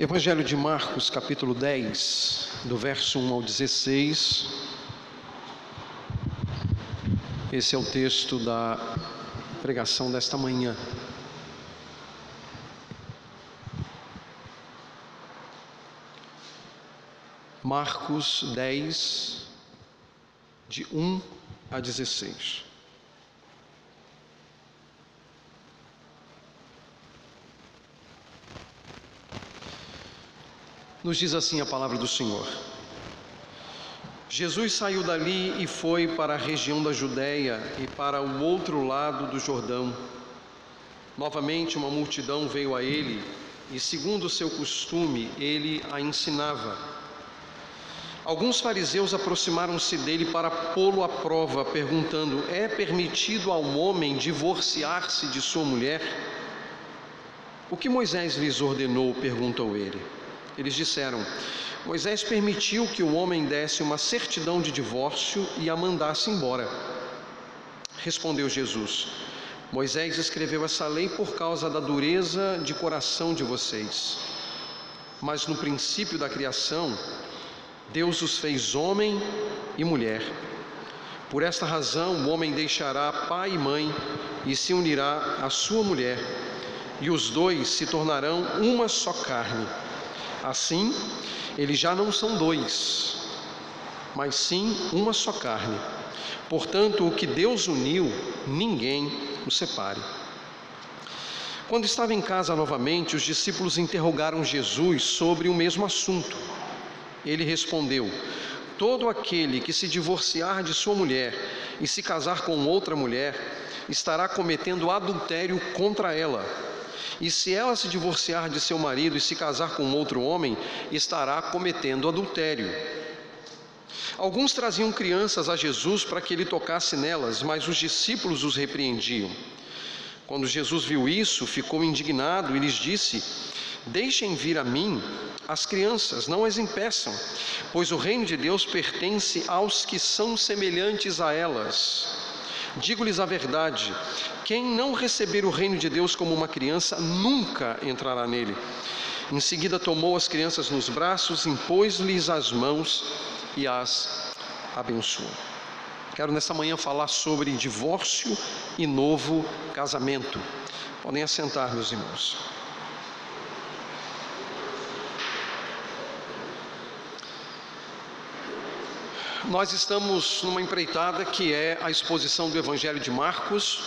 Evangelho de Marcos, capítulo 10, do verso 1 ao 16. Esse é o texto da pregação desta manhã. Marcos 10, de 1 a 16. Nos diz assim a palavra do Senhor. Jesus saiu dali e foi para a região da Judéia e para o outro lado do Jordão. Novamente uma multidão veio a ele e, segundo o seu costume, ele a ensinava. Alguns fariseus aproximaram-se dele para pô-lo à prova, perguntando: É permitido ao homem divorciar-se de sua mulher? O que Moisés lhes ordenou? perguntou ele. Eles disseram: Moisés permitiu que o homem desse uma certidão de divórcio e a mandasse embora. Respondeu Jesus: Moisés escreveu essa lei por causa da dureza de coração de vocês. Mas no princípio da criação, Deus os fez homem e mulher. Por esta razão, o homem deixará pai e mãe e se unirá à sua mulher, e os dois se tornarão uma só carne. Assim, eles já não são dois, mas sim uma só carne. Portanto, o que Deus uniu, ninguém o separe. Quando estava em casa novamente, os discípulos interrogaram Jesus sobre o mesmo assunto. Ele respondeu: Todo aquele que se divorciar de sua mulher e se casar com outra mulher, estará cometendo adultério contra ela. E se ela se divorciar de seu marido e se casar com outro homem, estará cometendo adultério. Alguns traziam crianças a Jesus para que ele tocasse nelas, mas os discípulos os repreendiam. Quando Jesus viu isso, ficou indignado e lhes disse: Deixem vir a mim as crianças, não as impeçam, pois o reino de Deus pertence aos que são semelhantes a elas. Digo-lhes a verdade: quem não receber o reino de Deus como uma criança, nunca entrará nele. Em seguida, tomou as crianças nos braços, impôs-lhes as mãos e as abençoou. Quero nessa manhã falar sobre divórcio e novo casamento. Podem assentar, meus irmãos. Nós estamos numa empreitada que é a exposição do Evangelho de Marcos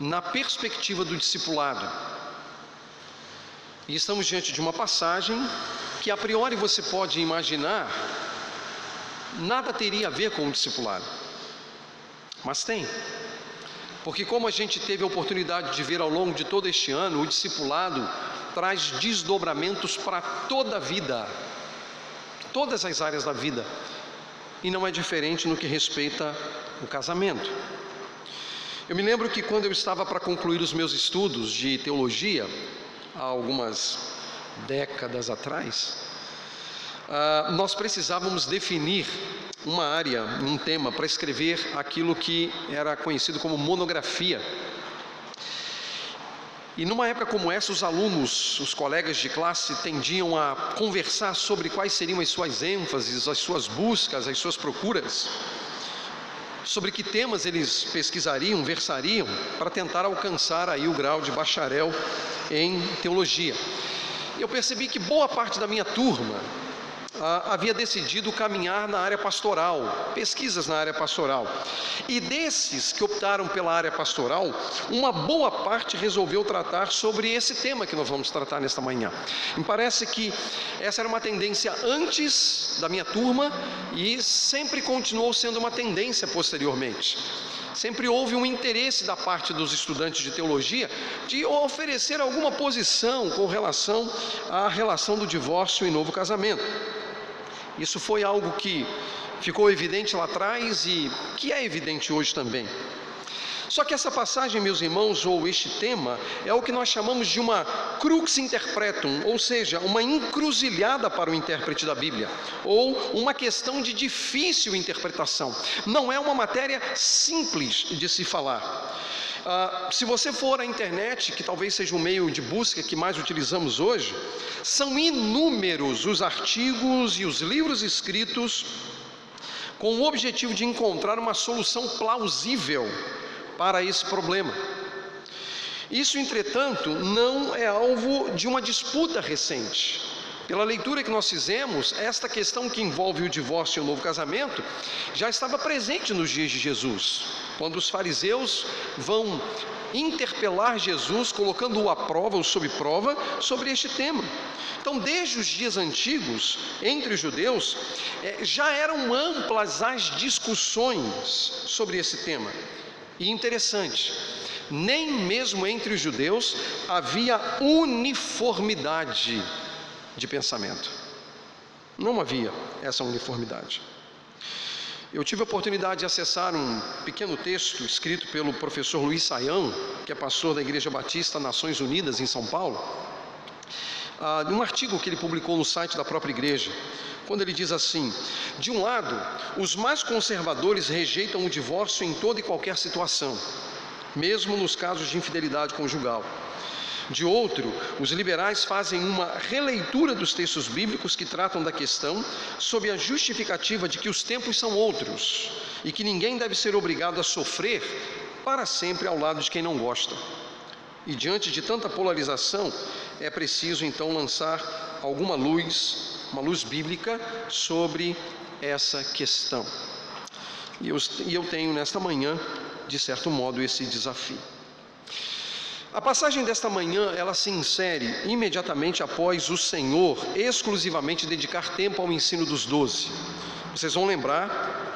na perspectiva do discipulado. E estamos diante de uma passagem que a priori você pode imaginar nada teria a ver com o discipulado. Mas tem. Porque como a gente teve a oportunidade de ver ao longo de todo este ano, o discipulado traz desdobramentos para toda a vida, todas as áreas da vida e não é diferente no que respeita o casamento. Eu me lembro que quando eu estava para concluir os meus estudos de teologia, há algumas décadas atrás, uh, nós precisávamos definir uma área, um tema para escrever aquilo que era conhecido como monografia. E numa época como essa, os alunos, os colegas de classe tendiam a conversar sobre quais seriam as suas ênfases, as suas buscas, as suas procuras, sobre que temas eles pesquisariam, versariam para tentar alcançar aí o grau de bacharel em teologia. Eu percebi que boa parte da minha turma havia decidido caminhar na área pastoral, pesquisas na área pastoral. E desses que optaram pela área pastoral, uma boa parte resolveu tratar sobre esse tema que nós vamos tratar nesta manhã. Me parece que essa era uma tendência antes da minha turma e sempre continuou sendo uma tendência posteriormente sempre houve um interesse da parte dos estudantes de teologia de oferecer alguma posição com relação à relação do divórcio e novo casamento. Isso foi algo que ficou evidente lá atrás e que é evidente hoje também. Só que essa passagem, meus irmãos, ou este tema, é o que nós chamamos de uma crux interpretum, ou seja, uma encruzilhada para o intérprete da Bíblia, ou uma questão de difícil interpretação. Não é uma matéria simples de se falar. Ah, se você for à internet, que talvez seja o meio de busca que mais utilizamos hoje, são inúmeros os artigos e os livros escritos com o objetivo de encontrar uma solução plausível para esse problema. Isso, entretanto, não é alvo de uma disputa recente. Pela leitura que nós fizemos, esta questão que envolve o divórcio e o novo casamento já estava presente nos dias de Jesus, quando os fariseus vão interpelar Jesus, colocando-o à prova ou sob prova sobre este tema. Então, desde os dias antigos, entre os judeus, eh, já eram amplas as discussões sobre esse tema. E interessante, nem mesmo entre os judeus havia uniformidade de pensamento. Não havia essa uniformidade. Eu tive a oportunidade de acessar um pequeno texto escrito pelo professor Luiz Saião, que é pastor da Igreja Batista Nações Unidas em São Paulo, ah, um artigo que ele publicou no site da própria igreja, quando ele diz assim: de um lado, os mais conservadores rejeitam o divórcio em toda e qualquer situação, mesmo nos casos de infidelidade conjugal. De outro, os liberais fazem uma releitura dos textos bíblicos que tratam da questão sob a justificativa de que os tempos são outros e que ninguém deve ser obrigado a sofrer para sempre ao lado de quem não gosta. E diante de tanta polarização, é preciso então lançar alguma luz, uma luz bíblica sobre essa questão. E eu, e eu tenho nesta manhã, de certo modo, esse desafio. A passagem desta manhã, ela se insere imediatamente após o Senhor exclusivamente dedicar tempo ao ensino dos doze. Vocês vão lembrar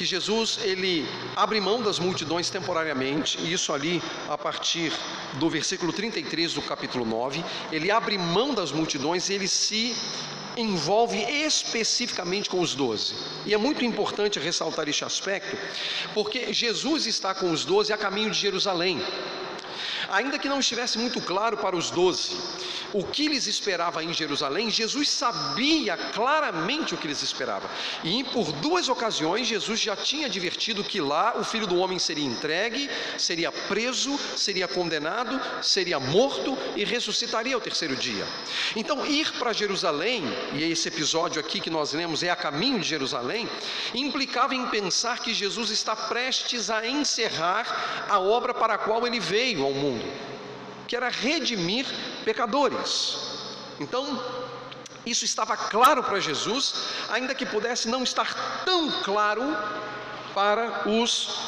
que Jesus ele abre mão das multidões temporariamente, e isso ali a partir do versículo 33 do capítulo 9, ele abre mão das multidões e ele se envolve especificamente com os doze. E é muito importante ressaltar este aspecto, porque Jesus está com os doze a caminho de Jerusalém. Ainda que não estivesse muito claro para os doze o que lhes esperava em Jerusalém, Jesus sabia claramente o que lhes esperava. E por duas ocasiões, Jesus já tinha advertido que lá o filho do homem seria entregue, seria preso, seria condenado, seria morto e ressuscitaria ao terceiro dia. Então, ir para Jerusalém, e esse episódio aqui que nós lemos é a caminho de Jerusalém, implicava em pensar que Jesus está prestes a encerrar a obra para a qual ele veio ao mundo que era redimir pecadores. Então, isso estava claro para Jesus, ainda que pudesse não estar tão claro para os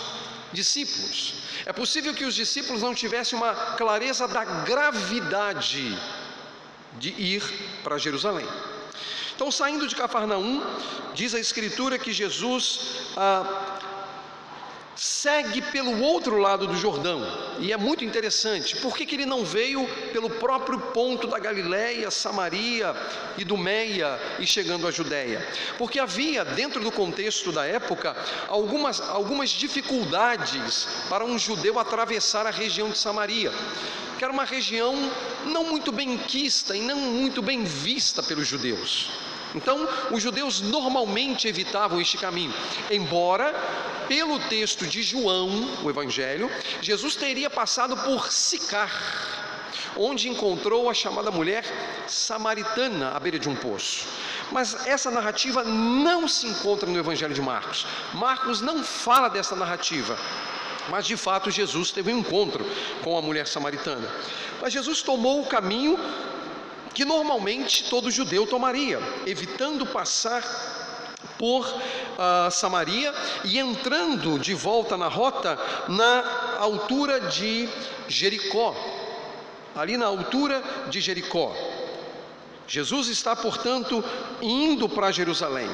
discípulos. É possível que os discípulos não tivessem uma clareza da gravidade de ir para Jerusalém. Então, saindo de Cafarnaum, diz a Escritura que Jesus ah, segue pelo outro lado do Jordão. E é muito interessante, por que, que ele não veio pelo próprio ponto da Galiléia, Samaria, Idumeia e chegando à Judéia? Porque havia, dentro do contexto da época, algumas, algumas dificuldades para um judeu atravessar a região de Samaria, que era uma região não muito bem quista e não muito bem vista pelos judeus. Então, os judeus normalmente evitavam este caminho, embora, pelo texto de João, o Evangelho, Jesus teria passado por Sicar, onde encontrou a chamada mulher samaritana à beira de um poço. Mas essa narrativa não se encontra no Evangelho de Marcos. Marcos não fala dessa narrativa. Mas de fato Jesus teve um encontro com a mulher samaritana. Mas Jesus tomou o caminho que normalmente todo judeu tomaria, evitando passar por uh, Samaria e entrando de volta na rota na altura de Jericó. Ali na altura de Jericó. Jesus está, portanto, indo para Jerusalém,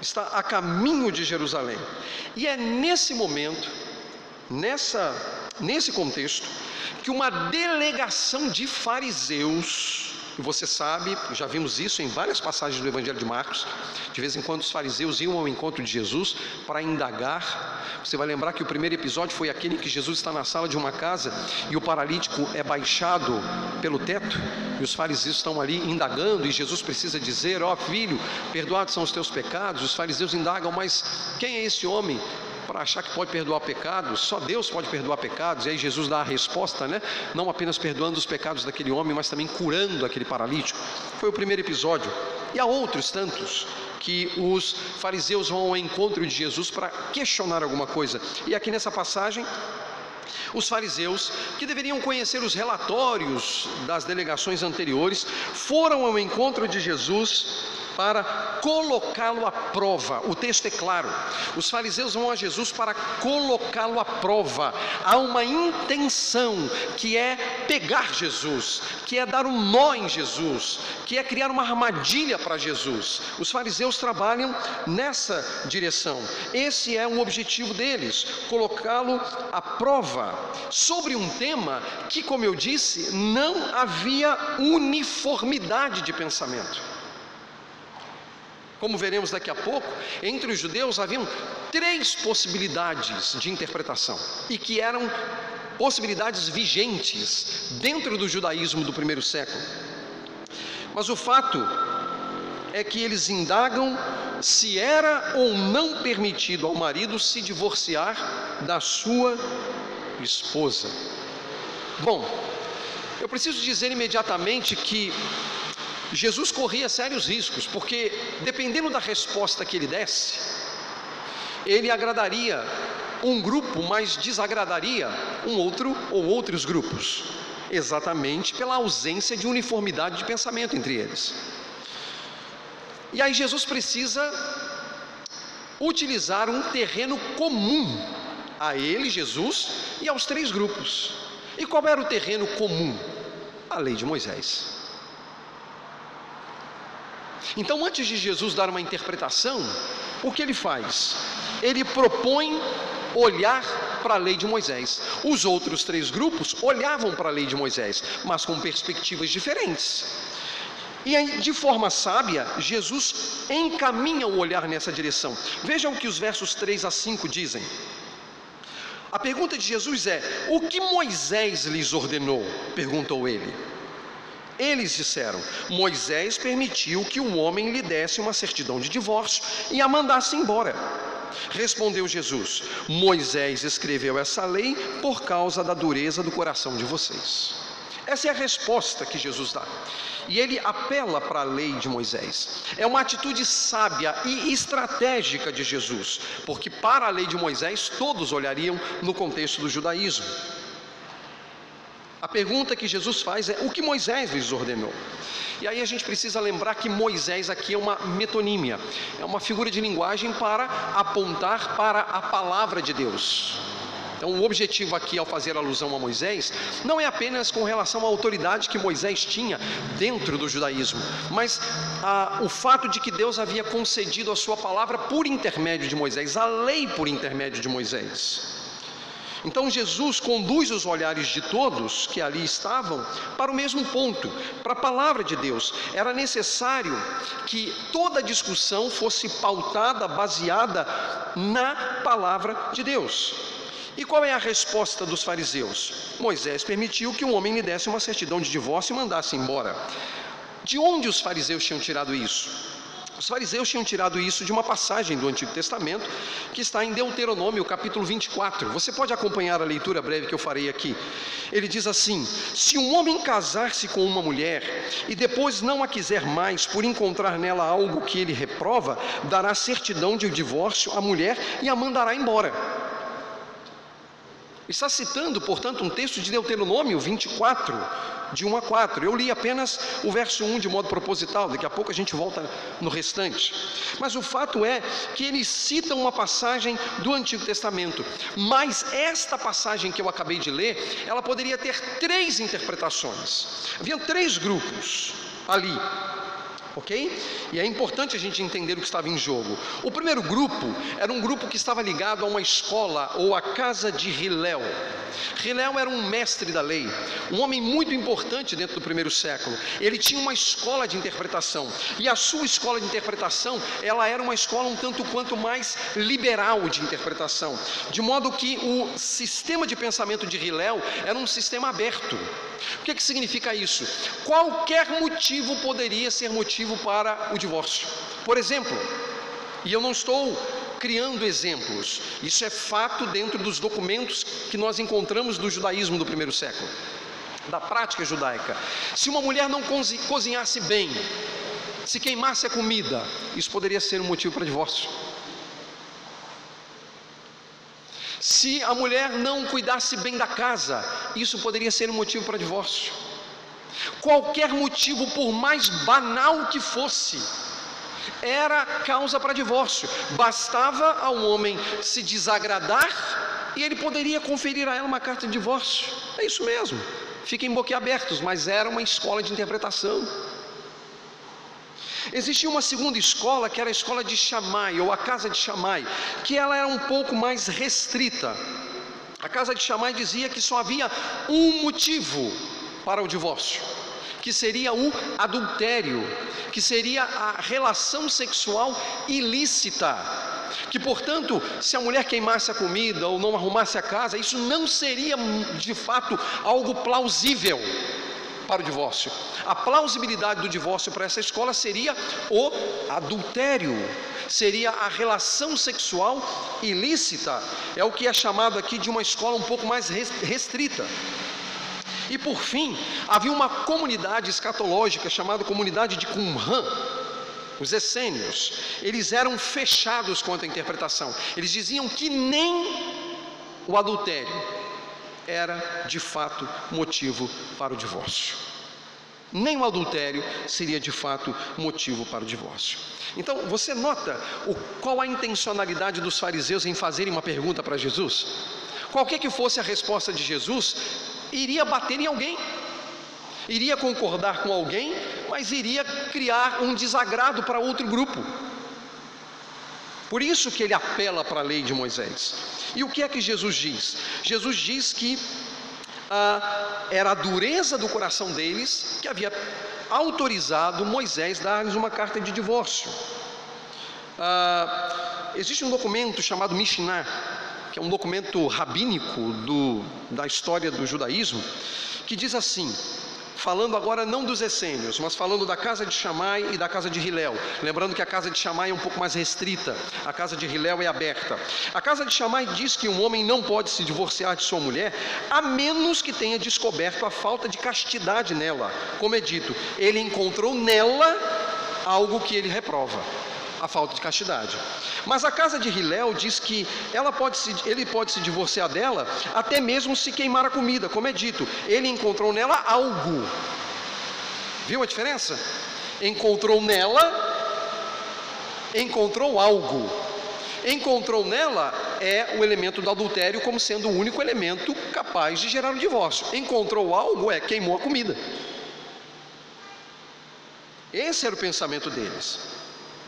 está a caminho de Jerusalém. E é nesse momento, nessa, nesse contexto, que uma delegação de fariseus e você sabe, já vimos isso em várias passagens do Evangelho de Marcos. De vez em quando os fariseus iam ao encontro de Jesus para indagar. Você vai lembrar que o primeiro episódio foi aquele em que Jesus está na sala de uma casa e o paralítico é baixado pelo teto. E os fariseus estão ali indagando e Jesus precisa dizer: Ó oh, filho, perdoados são os teus pecados. Os fariseus indagam, mas quem é esse homem para achar que pode perdoar pecados, só Deus pode perdoar pecados, e aí Jesus dá a resposta, né? Não apenas perdoando os pecados daquele homem, mas também curando aquele paralítico. Foi o primeiro episódio. E há outros tantos que os fariseus vão ao encontro de Jesus para questionar alguma coisa. E aqui nessa passagem, os fariseus, que deveriam conhecer os relatórios das delegações anteriores, foram ao encontro de Jesus para colocá-lo à prova. O texto é claro. Os fariseus vão a Jesus para colocá-lo à prova. Há uma intenção que é pegar Jesus, que é dar um nó em Jesus, que é criar uma armadilha para Jesus. Os fariseus trabalham nessa direção. Esse é o objetivo deles, colocá-lo à prova sobre um tema que, como eu disse, não havia uniformidade de pensamento. Como veremos daqui a pouco, entre os judeus haviam três possibilidades de interpretação e que eram possibilidades vigentes dentro do judaísmo do primeiro século. Mas o fato é que eles indagam se era ou não permitido ao marido se divorciar da sua esposa. Bom, eu preciso dizer imediatamente que Jesus corria sérios riscos, porque dependendo da resposta que ele desse, ele agradaria um grupo, mas desagradaria um outro ou outros grupos, exatamente pela ausência de uniformidade de pensamento entre eles. E aí Jesus precisa utilizar um terreno comum a ele, Jesus, e aos três grupos. E qual era o terreno comum? A lei de Moisés. Então, antes de Jesus dar uma interpretação, o que ele faz? Ele propõe olhar para a lei de Moisés. Os outros três grupos olhavam para a lei de Moisés, mas com perspectivas diferentes. E aí, de forma sábia, Jesus encaminha o olhar nessa direção. Vejam o que os versos 3 a 5 dizem. A pergunta de Jesus é: O que Moisés lhes ordenou? perguntou ele. Eles disseram: Moisés permitiu que um homem lhe desse uma certidão de divórcio e a mandasse embora. Respondeu Jesus: Moisés escreveu essa lei por causa da dureza do coração de vocês. Essa é a resposta que Jesus dá. E ele apela para a lei de Moisés. É uma atitude sábia e estratégica de Jesus, porque para a lei de Moisés todos olhariam no contexto do judaísmo. A pergunta que Jesus faz é: o que Moisés lhes ordenou? E aí a gente precisa lembrar que Moisés aqui é uma metonímia, é uma figura de linguagem para apontar para a palavra de Deus. Então, o objetivo aqui ao fazer alusão a Moisés não é apenas com relação à autoridade que Moisés tinha dentro do judaísmo, mas a, o fato de que Deus havia concedido a sua palavra por intermédio de Moisés, a lei por intermédio de Moisés. Então Jesus conduz os olhares de todos que ali estavam para o mesmo ponto, para a palavra de Deus. Era necessário que toda discussão fosse pautada, baseada na palavra de Deus. E qual é a resposta dos fariseus? Moisés permitiu que um homem lhe desse uma certidão de divórcio e mandasse embora. De onde os fariseus tinham tirado isso? Os fariseus tinham tirado isso de uma passagem do Antigo Testamento que está em Deuteronômio, capítulo 24. Você pode acompanhar a leitura breve que eu farei aqui. Ele diz assim: Se um homem casar-se com uma mulher e depois não a quiser mais por encontrar nela algo que ele reprova, dará certidão de divórcio à mulher e a mandará embora. Está citando, portanto, um texto de Deuteronômio 24, de 1 a 4. Eu li apenas o verso 1 de modo proposital, daqui a pouco a gente volta no restante. Mas o fato é que eles citam uma passagem do Antigo Testamento, mas esta passagem que eu acabei de ler, ela poderia ter três interpretações. Havia três grupos ali ok? E é importante a gente entender o que estava em jogo. O primeiro grupo era um grupo que estava ligado a uma escola ou a casa de Hilel. Hilel era um mestre da lei, um homem muito importante dentro do primeiro século. Ele tinha uma escola de interpretação e a sua escola de interpretação ela era uma escola um tanto quanto mais liberal de interpretação, de modo que o sistema de pensamento de Hilel era um sistema aberto. O que, que significa isso? Qualquer motivo poderia ser motivo para o divórcio. Por exemplo, e eu não estou criando exemplos. Isso é fato dentro dos documentos que nós encontramos do judaísmo do primeiro século, da prática judaica. Se uma mulher não cozinhasse bem, se queimasse a comida, isso poderia ser um motivo para divórcio. Se a mulher não cuidasse bem da casa, isso poderia ser um motivo para divórcio. Qualquer motivo, por mais banal que fosse, era causa para divórcio. Bastava ao homem se desagradar e ele poderia conferir a ela uma carta de divórcio. É isso mesmo. Fiquem boquiabertos, mas era uma escola de interpretação. Existia uma segunda escola, que era a escola de Shammai, ou a casa de Shammai, que ela era um pouco mais restrita. A casa de Shammai dizia que só havia um motivo para o divórcio, que seria o adultério, que seria a relação sexual ilícita. Que, portanto, se a mulher queimasse a comida ou não arrumasse a casa, isso não seria de fato algo plausível para o divórcio. A plausibilidade do divórcio para essa escola seria o adultério, seria a relação sexual ilícita. É o que é chamado aqui de uma escola um pouco mais restrita. E por fim, havia uma comunidade escatológica chamada comunidade de Qumran, os essênios. Eles eram fechados quanto à interpretação. Eles diziam que nem o adultério era de fato motivo para o divórcio. Nem o adultério seria de fato motivo para o divórcio. Então, você nota o, qual a intencionalidade dos fariseus em fazerem uma pergunta para Jesus? Qualquer que fosse a resposta de Jesus, iria bater em alguém, iria concordar com alguém, mas iria criar um desagrado para outro grupo. Por isso que ele apela para a lei de Moisés. E o que é que Jesus diz? Jesus diz que ah, era a dureza do coração deles que havia autorizado Moisés dar-lhes uma carta de divórcio. Ah, existe um documento chamado Mishnah, que é um documento rabínico do, da história do judaísmo, que diz assim: falando agora não dos essênios, mas falando da casa de Chamai e da casa de Hilel. Lembrando que a casa de Chamai é um pouco mais restrita, a casa de Hilel é aberta. A casa de Chamai diz que um homem não pode se divorciar de sua mulher, a menos que tenha descoberto a falta de castidade nela. Como é dito, ele encontrou nela algo que ele reprova a falta de castidade. Mas a casa de Hilel diz que ela pode se, ele pode se divorciar dela até mesmo se queimar a comida, como é dito. Ele encontrou nela algo. Viu a diferença? Encontrou nela, encontrou algo. Encontrou nela é o elemento do adultério como sendo o único elemento capaz de gerar o divórcio. Encontrou algo é queimou a comida. Esse era o pensamento deles.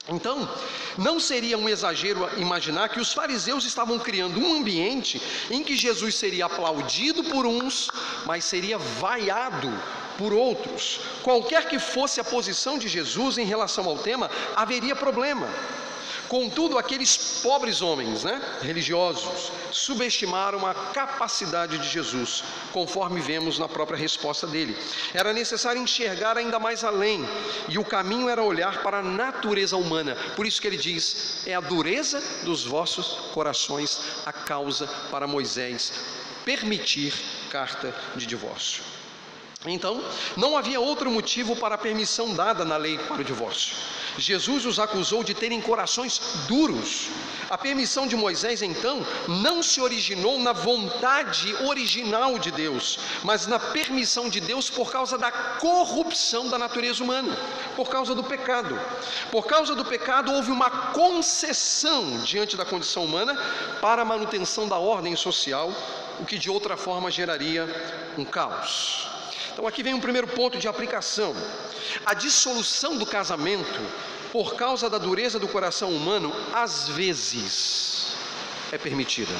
Então, não seria um exagero imaginar que os fariseus estavam criando um ambiente em que Jesus seria aplaudido por uns, mas seria vaiado por outros. Qualquer que fosse a posição de Jesus em relação ao tema, haveria problema. Contudo, aqueles pobres homens, né, religiosos, subestimaram a capacidade de Jesus, conforme vemos na própria resposta dele. Era necessário enxergar ainda mais além, e o caminho era olhar para a natureza humana. Por isso que ele diz: é a dureza dos vossos corações a causa para Moisés permitir carta de divórcio. Então, não havia outro motivo para a permissão dada na lei para o divórcio. Jesus os acusou de terem corações duros. A permissão de Moisés, então, não se originou na vontade original de Deus, mas na permissão de Deus por causa da corrupção da natureza humana, por causa do pecado. Por causa do pecado, houve uma concessão diante da condição humana para a manutenção da ordem social, o que de outra forma geraria um caos. Então aqui vem um primeiro ponto de aplicação. A dissolução do casamento, por causa da dureza do coração humano, às vezes é permitida.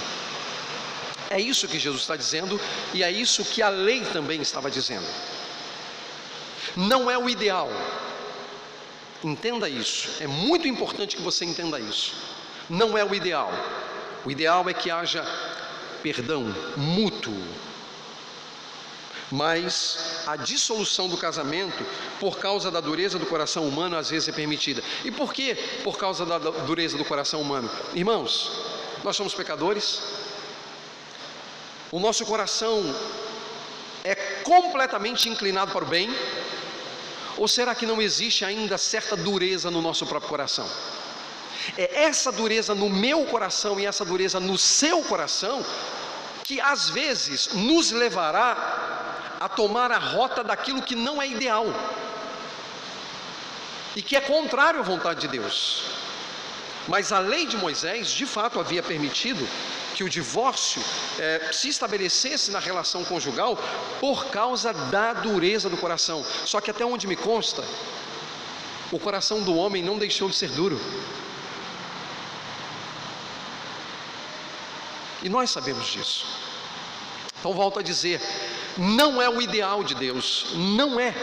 É isso que Jesus está dizendo e é isso que a lei também estava dizendo. Não é o ideal. Entenda isso. É muito importante que você entenda isso. Não é o ideal. O ideal é que haja perdão mútuo mas a dissolução do casamento, por causa da dureza do coração humano, às vezes é permitida. E por que por causa da dureza do coração humano? Irmãos, nós somos pecadores, o nosso coração é completamente inclinado para o bem, ou será que não existe ainda certa dureza no nosso próprio coração? É essa dureza no meu coração e essa dureza no seu coração que às vezes nos levará a tomar a rota daquilo que não é ideal e que é contrário à vontade de Deus. Mas a lei de Moisés, de fato, havia permitido que o divórcio é, se estabelecesse na relação conjugal por causa da dureza do coração. Só que até onde me consta, o coração do homem não deixou de ser duro. E nós sabemos disso. Então volto a dizer, não é o ideal de Deus, não é.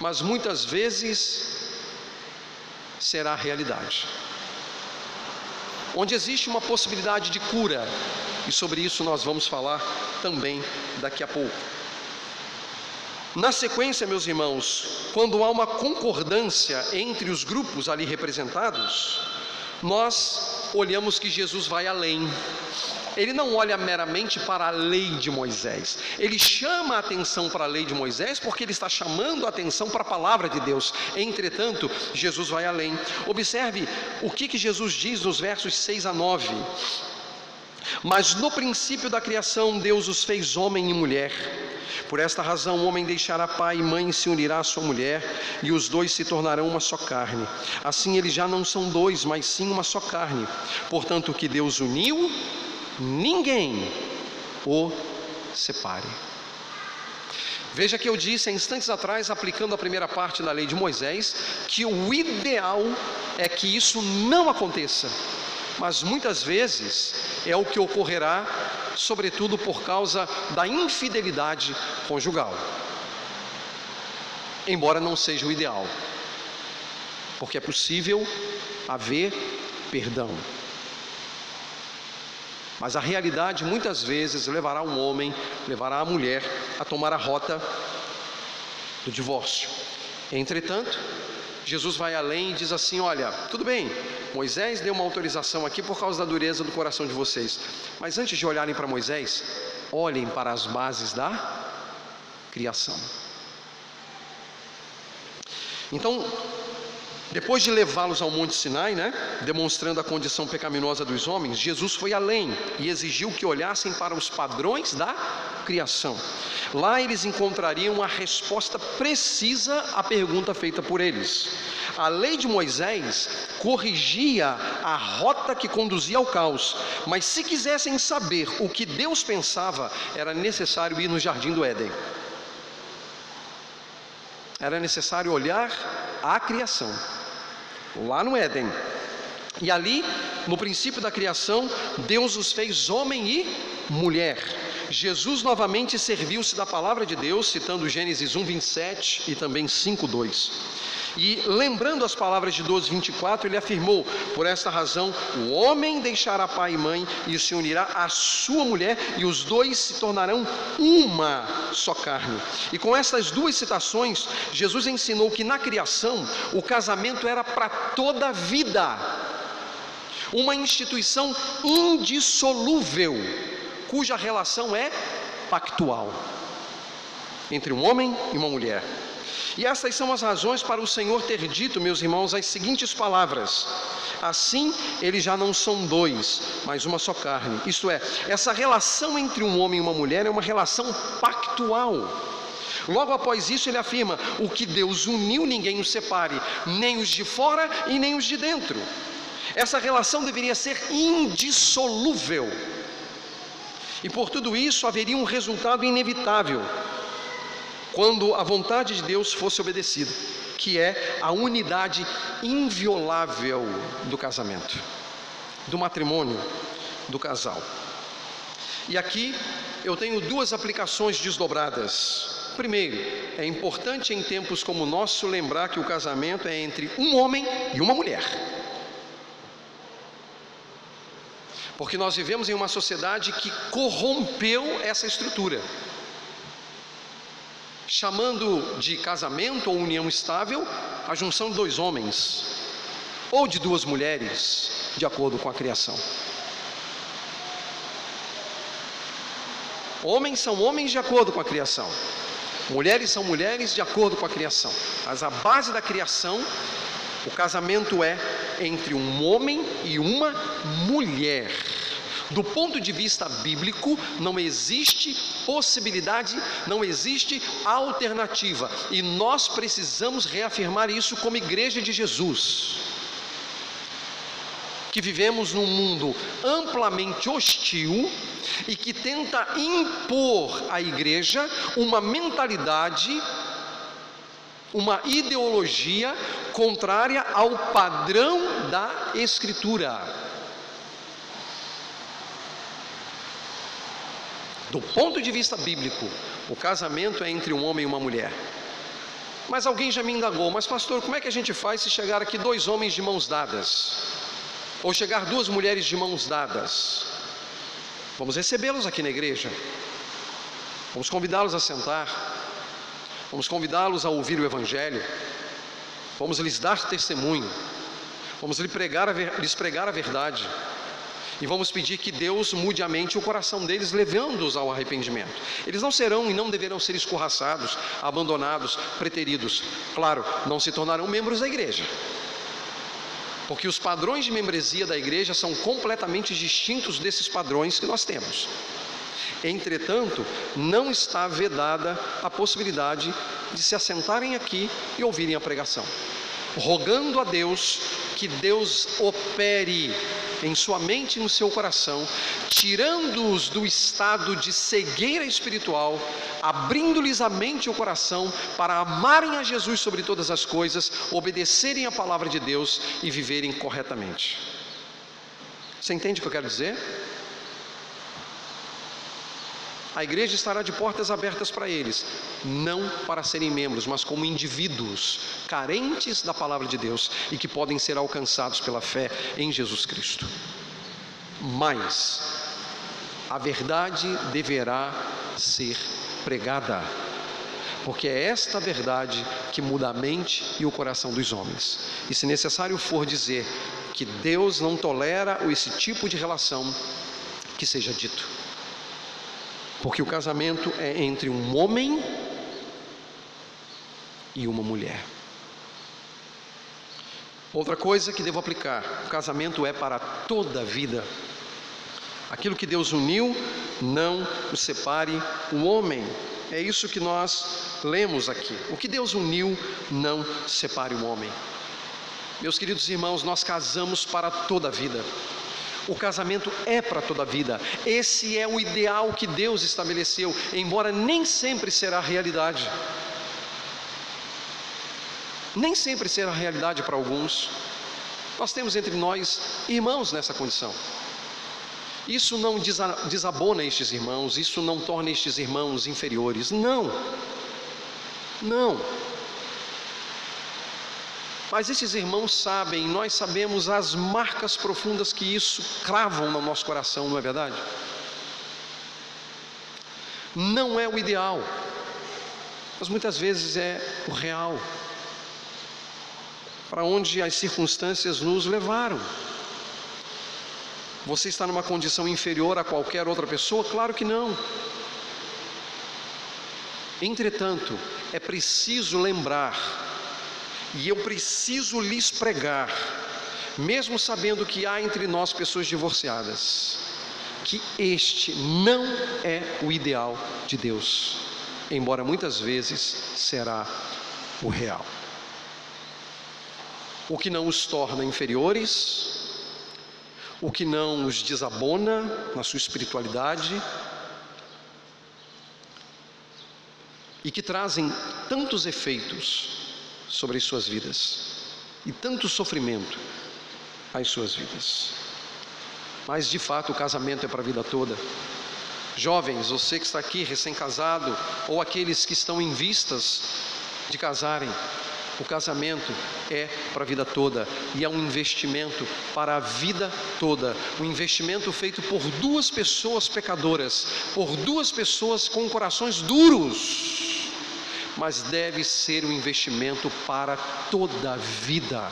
Mas muitas vezes será a realidade. Onde existe uma possibilidade de cura, e sobre isso nós vamos falar também daqui a pouco. Na sequência, meus irmãos, quando há uma concordância entre os grupos ali representados, nós olhamos que Jesus vai além. Ele não olha meramente para a lei de Moisés, ele chama a atenção para a lei de Moisés porque ele está chamando a atenção para a palavra de Deus. Entretanto, Jesus vai além. Observe o que, que Jesus diz nos versos 6 a 9. Mas no princípio da criação, Deus os fez homem e mulher. Por esta razão, o homem deixará pai e mãe e se unirá à sua mulher, e os dois se tornarão uma só carne. Assim, eles já não são dois, mas sim uma só carne. Portanto, o que Deus uniu, ninguém o separe. Veja que eu disse há instantes atrás, aplicando a primeira parte da lei de Moisés, que o ideal é que isso não aconteça, mas muitas vezes é o que ocorrerá sobretudo por causa da infidelidade conjugal. Embora não seja o ideal, porque é possível haver perdão. Mas a realidade muitas vezes levará um homem, levará a mulher a tomar a rota do divórcio. Entretanto, Jesus vai além e diz assim: Olha, tudo bem, Moisés deu uma autorização aqui por causa da dureza do coração de vocês, mas antes de olharem para Moisés, olhem para as bases da criação. Então, depois de levá-los ao Monte Sinai, né, demonstrando a condição pecaminosa dos homens, Jesus foi além e exigiu que olhassem para os padrões da criação. Lá eles encontrariam a resposta precisa à pergunta feita por eles. A lei de Moisés corrigia a rota que conduzia ao caos, mas se quisessem saber o que Deus pensava, era necessário ir no jardim do Éden. Era necessário olhar a criação, lá no Éden. E ali, no princípio da criação, Deus os fez homem e mulher. Jesus novamente serviu-se da palavra de Deus, citando Gênesis 1, 27 e também 5, 2. E lembrando as palavras de 12, 24, ele afirmou: Por esta razão, o homem deixará pai e mãe e se unirá à sua mulher, e os dois se tornarão uma só carne. E com essas duas citações, Jesus ensinou que na criação o casamento era para toda a vida, uma instituição indissolúvel, cuja relação é pactual entre um homem e uma mulher. E essas são as razões para o Senhor ter dito, meus irmãos, as seguintes palavras: Assim eles já não são dois, mas uma só carne. Isto é, essa relação entre um homem e uma mulher é uma relação pactual. Logo após isso, ele afirma: O que Deus uniu, ninguém os separe, nem os de fora e nem os de dentro. Essa relação deveria ser indissolúvel. E por tudo isso haveria um resultado inevitável quando a vontade de Deus fosse obedecida, que é a unidade inviolável do casamento, do matrimônio, do casal. E aqui eu tenho duas aplicações desdobradas. Primeiro, é importante em tempos como o nosso lembrar que o casamento é entre um homem e uma mulher. Porque nós vivemos em uma sociedade que corrompeu essa estrutura. Chamando de casamento ou união estável a junção de dois homens ou de duas mulheres, de acordo com a criação. Homens são homens de acordo com a criação. Mulheres são mulheres de acordo com a criação. Mas a base da criação, o casamento é entre um homem e uma mulher. Do ponto de vista bíblico, não existe possibilidade, não existe alternativa, e nós precisamos reafirmar isso como igreja de Jesus. Que vivemos num mundo amplamente hostil e que tenta impor à igreja uma mentalidade, uma ideologia contrária ao padrão da Escritura. Do ponto de vista bíblico, o casamento é entre um homem e uma mulher. Mas alguém já me indagou, mas pastor, como é que a gente faz se chegar aqui dois homens de mãos dadas? Ou chegar duas mulheres de mãos dadas? Vamos recebê-los aqui na igreja. Vamos convidá-los a sentar. Vamos convidá-los a ouvir o Evangelho. Vamos lhes dar testemunho. Vamos lhes pregar a, lhes pregar a verdade e vamos pedir que Deus mude a mente e o coração deles, levando-os ao arrependimento. Eles não serão e não deverão ser escorraçados, abandonados, preteridos. Claro, não se tornarão membros da igreja. Porque os padrões de membresia da igreja são completamente distintos desses padrões que nós temos. Entretanto, não está vedada a possibilidade de se assentarem aqui e ouvirem a pregação, rogando a Deus que Deus opere em sua mente e no seu coração, tirando-os do estado de cegueira espiritual, abrindo-lhes a mente e o coração para amarem a Jesus sobre todas as coisas, obedecerem a palavra de Deus e viverem corretamente. Você entende o que eu quero dizer? A igreja estará de portas abertas para eles, não para serem membros, mas como indivíduos carentes da palavra de Deus e que podem ser alcançados pela fé em Jesus Cristo. Mas a verdade deverá ser pregada, porque é esta verdade que muda a mente e o coração dos homens. E se necessário for dizer que Deus não tolera esse tipo de relação, que seja dito. Porque o casamento é entre um homem e uma mulher. Outra coisa que devo aplicar: o casamento é para toda a vida. Aquilo que Deus uniu, não o separe o homem. É isso que nós lemos aqui. O que Deus uniu, não separe o homem. Meus queridos irmãos, nós casamos para toda a vida. O casamento é para toda a vida. Esse é o ideal que Deus estabeleceu, embora nem sempre será realidade. Nem sempre será realidade para alguns. Nós temos entre nós irmãos nessa condição. Isso não desabona estes irmãos, isso não torna estes irmãos inferiores. Não. Não. Mas esses irmãos sabem, nós sabemos as marcas profundas que isso cravam no nosso coração, não é verdade? Não é o ideal, mas muitas vezes é o real. Para onde as circunstâncias nos levaram. Você está numa condição inferior a qualquer outra pessoa? Claro que não. Entretanto, é preciso lembrar e eu preciso lhes pregar, mesmo sabendo que há entre nós pessoas divorciadas, que este não é o ideal de Deus, embora muitas vezes será o real. O que não os torna inferiores, o que não os desabona na sua espiritualidade, e que trazem tantos efeitos sobre as suas vidas e tanto sofrimento às suas vidas. Mas de fato o casamento é para a vida toda. Jovens, você que está aqui recém-casado ou aqueles que estão em vistas de casarem, o casamento é para a vida toda e é um investimento para a vida toda. Um investimento feito por duas pessoas pecadoras, por duas pessoas com corações duros mas deve ser um investimento para toda a vida.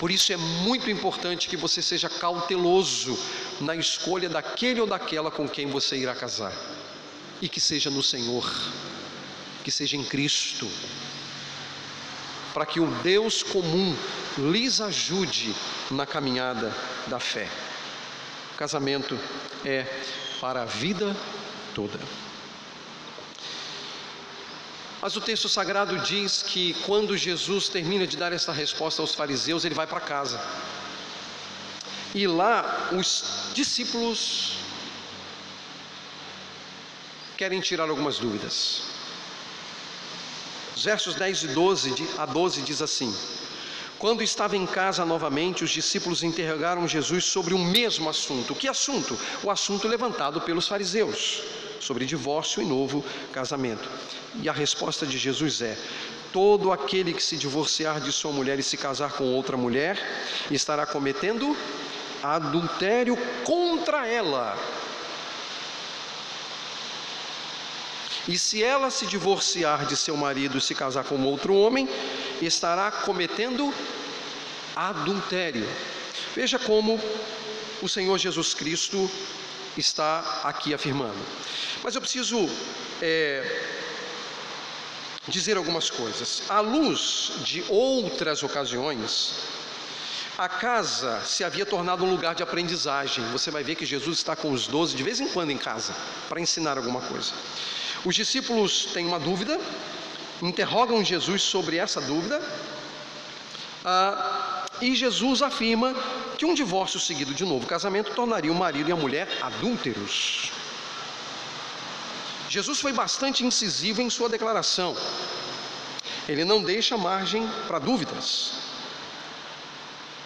Por isso é muito importante que você seja cauteloso na escolha daquele ou daquela com quem você irá casar, e que seja no Senhor, que seja em Cristo, para que o Deus comum lhes ajude na caminhada da fé. O casamento é para a vida toda. Mas o texto sagrado diz que quando Jesus termina de dar essa resposta aos fariseus, ele vai para casa. E lá os discípulos querem tirar algumas dúvidas. Os versos 10 e 12 a 12 diz assim: quando estava em casa novamente, os discípulos interrogaram Jesus sobre o mesmo assunto. Que assunto? O assunto levantado pelos fariseus, sobre divórcio e novo casamento. E a resposta de Jesus é: Todo aquele que se divorciar de sua mulher e se casar com outra mulher estará cometendo adultério contra ela. E se ela se divorciar de seu marido e se casar com outro homem, estará cometendo adultério. Veja como o Senhor Jesus Cristo está aqui afirmando. Mas eu preciso é, dizer algumas coisas. À luz de outras ocasiões, a casa se havia tornado um lugar de aprendizagem. Você vai ver que Jesus está com os doze de vez em quando em casa para ensinar alguma coisa. Os discípulos têm uma dúvida, interrogam Jesus sobre essa dúvida, ah, e Jesus afirma que um divórcio seguido de novo casamento tornaria o marido e a mulher adúlteros. Jesus foi bastante incisivo em sua declaração. Ele não deixa margem para dúvidas.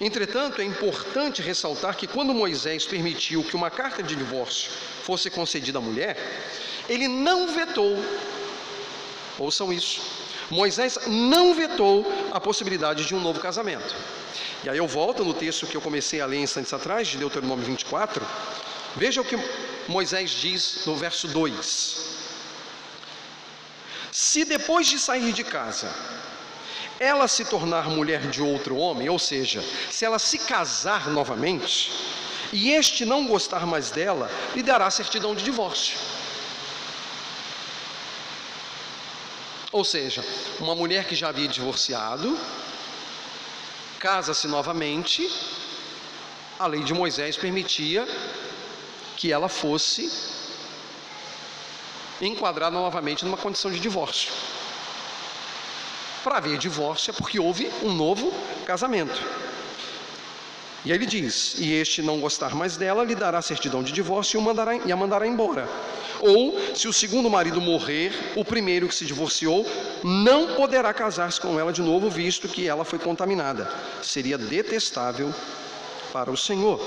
Entretanto, é importante ressaltar que quando Moisés permitiu que uma carta de divórcio fosse concedida à mulher, ele não vetou, ouçam isso, Moisés não vetou a possibilidade de um novo casamento. E aí eu volto no texto que eu comecei a ler instantes atrás, de Deuteronômio 24. Veja o que Moisés diz no verso 2: Se depois de sair de casa, ela se tornar mulher de outro homem, ou seja, se ela se casar novamente, e este não gostar mais dela, lhe dará certidão de divórcio. Ou seja, uma mulher que já havia divorciado, casa-se novamente, a lei de Moisés permitia que ela fosse enquadrada novamente numa condição de divórcio. Para haver divórcio é porque houve um novo casamento. E aí ele diz: E este não gostar mais dela, lhe dará certidão de divórcio e, o mandará, e a mandará embora. Ou, se o segundo marido morrer, o primeiro que se divorciou não poderá casar-se com ela de novo, visto que ela foi contaminada. Seria detestável para o Senhor.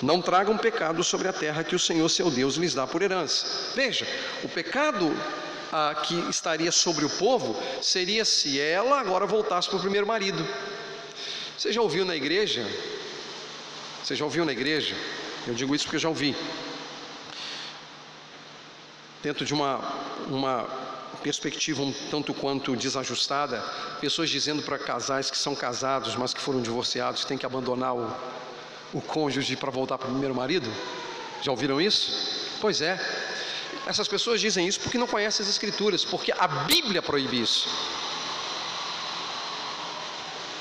Não tragam pecado sobre a terra que o Senhor seu Deus lhes dá por herança. Veja, o pecado ah, que estaria sobre o povo seria se ela agora voltasse para o primeiro marido. Você já ouviu na igreja? Você já ouviu na igreja? Eu digo isso porque eu já ouvi dentro de uma, uma perspectiva um tanto quanto desajustada, pessoas dizendo para casais que são casados, mas que foram divorciados, que têm que abandonar o, o cônjuge para voltar para o primeiro marido? Já ouviram isso? Pois é. Essas pessoas dizem isso porque não conhecem as Escrituras, porque a Bíblia proíbe isso.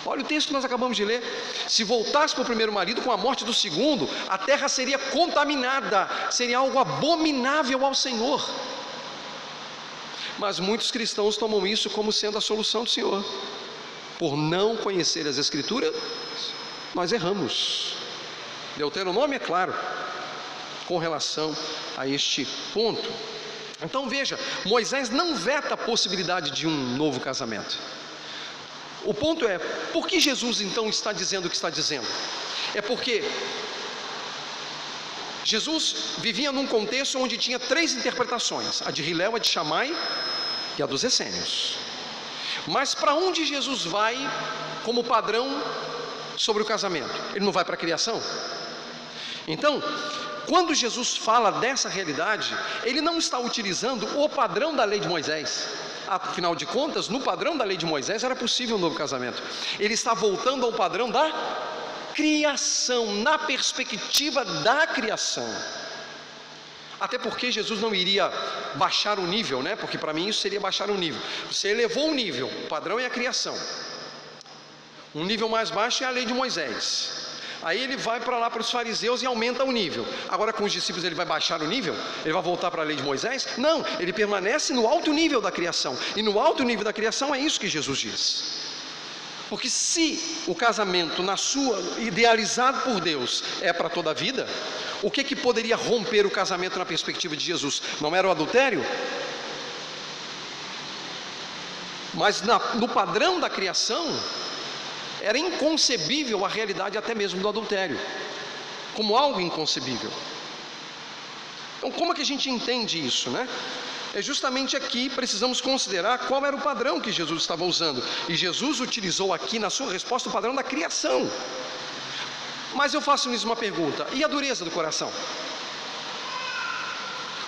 Olha o texto que nós acabamos de ler. Se voltasse para o primeiro marido com a morte do segundo, a terra seria contaminada, seria algo abominável ao Senhor. Mas muitos cristãos tomam isso como sendo a solução do Senhor. Por não conhecer as Escrituras, nós erramos. Deuteronômio é claro com relação a este ponto. Então veja, Moisés não veta a possibilidade de um novo casamento. O ponto é, por que Jesus então está dizendo o que está dizendo? É porque Jesus vivia num contexto onde tinha três interpretações: a de Hilel, a de Shammai e a dos essênios. Mas para onde Jesus vai como padrão sobre o casamento? Ele não vai para a criação? Então, quando Jesus fala dessa realidade, ele não está utilizando o padrão da lei de Moisés. Afinal de contas, no padrão da lei de Moisés era possível um novo casamento. Ele está voltando ao padrão da criação, na perspectiva da criação. Até porque Jesus não iria baixar o nível, né? Porque para mim isso seria baixar o nível. Você elevou o nível, o padrão é a criação. Um nível mais baixo é a lei de Moisés. Aí ele vai para lá para os fariseus e aumenta o nível. Agora com os discípulos ele vai baixar o nível? Ele vai voltar para a lei de Moisés? Não, ele permanece no alto nível da criação. E no alto nível da criação é isso que Jesus diz. Porque se o casamento na sua idealizado por Deus é para toda a vida, o que que poderia romper o casamento na perspectiva de Jesus? Não era o adultério? Mas na, no padrão da criação, era inconcebível a realidade até mesmo do adultério, como algo inconcebível. Então, como é que a gente entende isso, né? É justamente aqui precisamos considerar qual era o padrão que Jesus estava usando. E Jesus utilizou aqui na sua resposta o padrão da criação. Mas eu faço nisso uma pergunta: e a dureza do coração?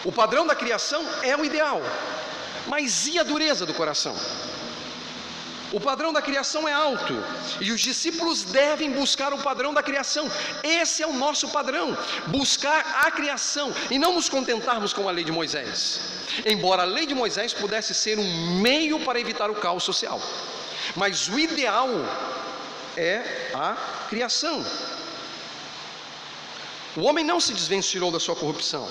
O padrão da criação é o ideal, mas e a dureza do coração? O padrão da criação é alto e os discípulos devem buscar o padrão da criação. Esse é o nosso padrão: buscar a criação e não nos contentarmos com a lei de Moisés. Embora a lei de Moisés pudesse ser um meio para evitar o caos social, mas o ideal é a criação. O homem não se desvencilhou da sua corrupção.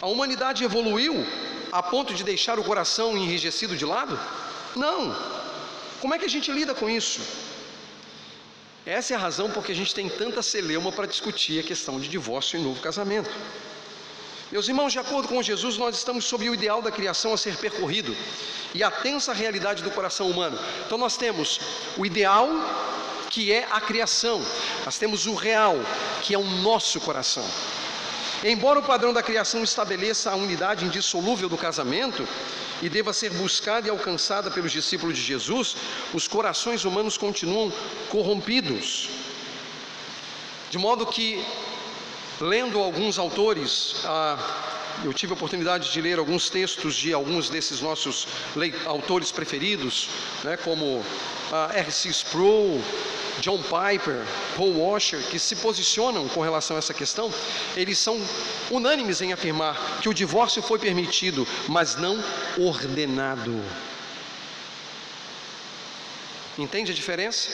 A humanidade evoluiu a ponto de deixar o coração enrijecido de lado? Não. Como é que a gente lida com isso? Essa é a razão porque a gente tem tanta celeuma para discutir a questão de divórcio e novo casamento. Meus irmãos, de acordo com Jesus, nós estamos sob o ideal da criação a ser percorrido e a tensa realidade do coração humano. Então, nós temos o ideal, que é a criação, nós temos o real, que é o nosso coração. Embora o padrão da criação estabeleça a unidade indissolúvel do casamento e deva ser buscada e alcançada pelos discípulos de Jesus, os corações humanos continuam corrompidos. De modo que, lendo alguns autores, ah, eu tive a oportunidade de ler alguns textos de alguns desses nossos autores preferidos, né, como ah, R.C. Sproul, John Piper, Paul Washer, que se posicionam com relação a essa questão, eles são unânimes em afirmar que o divórcio foi permitido, mas não ordenado. Entende a diferença?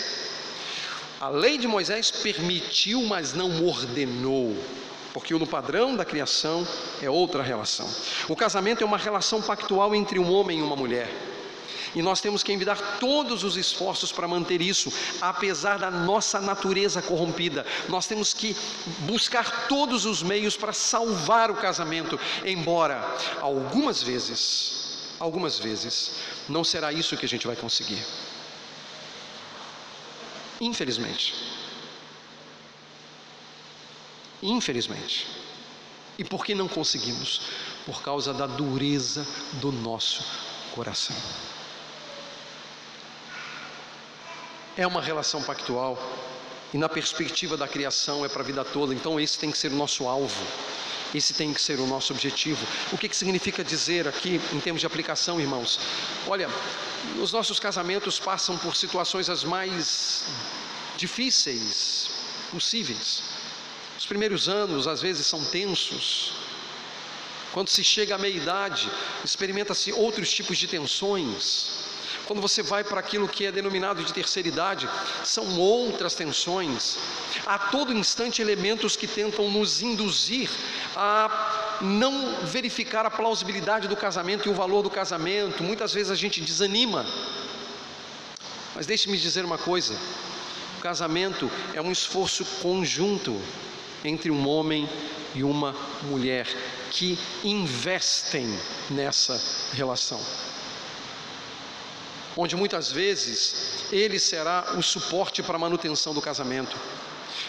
A lei de Moisés permitiu, mas não ordenou, porque no padrão da criação é outra relação. O casamento é uma relação pactual entre um homem e uma mulher. E nós temos que envidar todos os esforços para manter isso, apesar da nossa natureza corrompida. Nós temos que buscar todos os meios para salvar o casamento, embora algumas vezes, algumas vezes, não será isso que a gente vai conseguir. Infelizmente. Infelizmente. E por que não conseguimos? Por causa da dureza do nosso coração. É uma relação pactual e na perspectiva da criação é para a vida toda. Então esse tem que ser o nosso alvo. Esse tem que ser o nosso objetivo. O que, que significa dizer aqui, em termos de aplicação, irmãos? Olha, os nossos casamentos passam por situações as mais difíceis possíveis. Os primeiros anos, às vezes, são tensos. Quando se chega à meia-idade, experimenta-se outros tipos de tensões. Quando você vai para aquilo que é denominado de terceira idade, são outras tensões. Há todo instante elementos que tentam nos induzir a não verificar a plausibilidade do casamento e o valor do casamento. Muitas vezes a gente desanima. Mas deixe-me dizer uma coisa: o casamento é um esforço conjunto entre um homem e uma mulher que investem nessa relação onde muitas vezes ele será o suporte para a manutenção do casamento.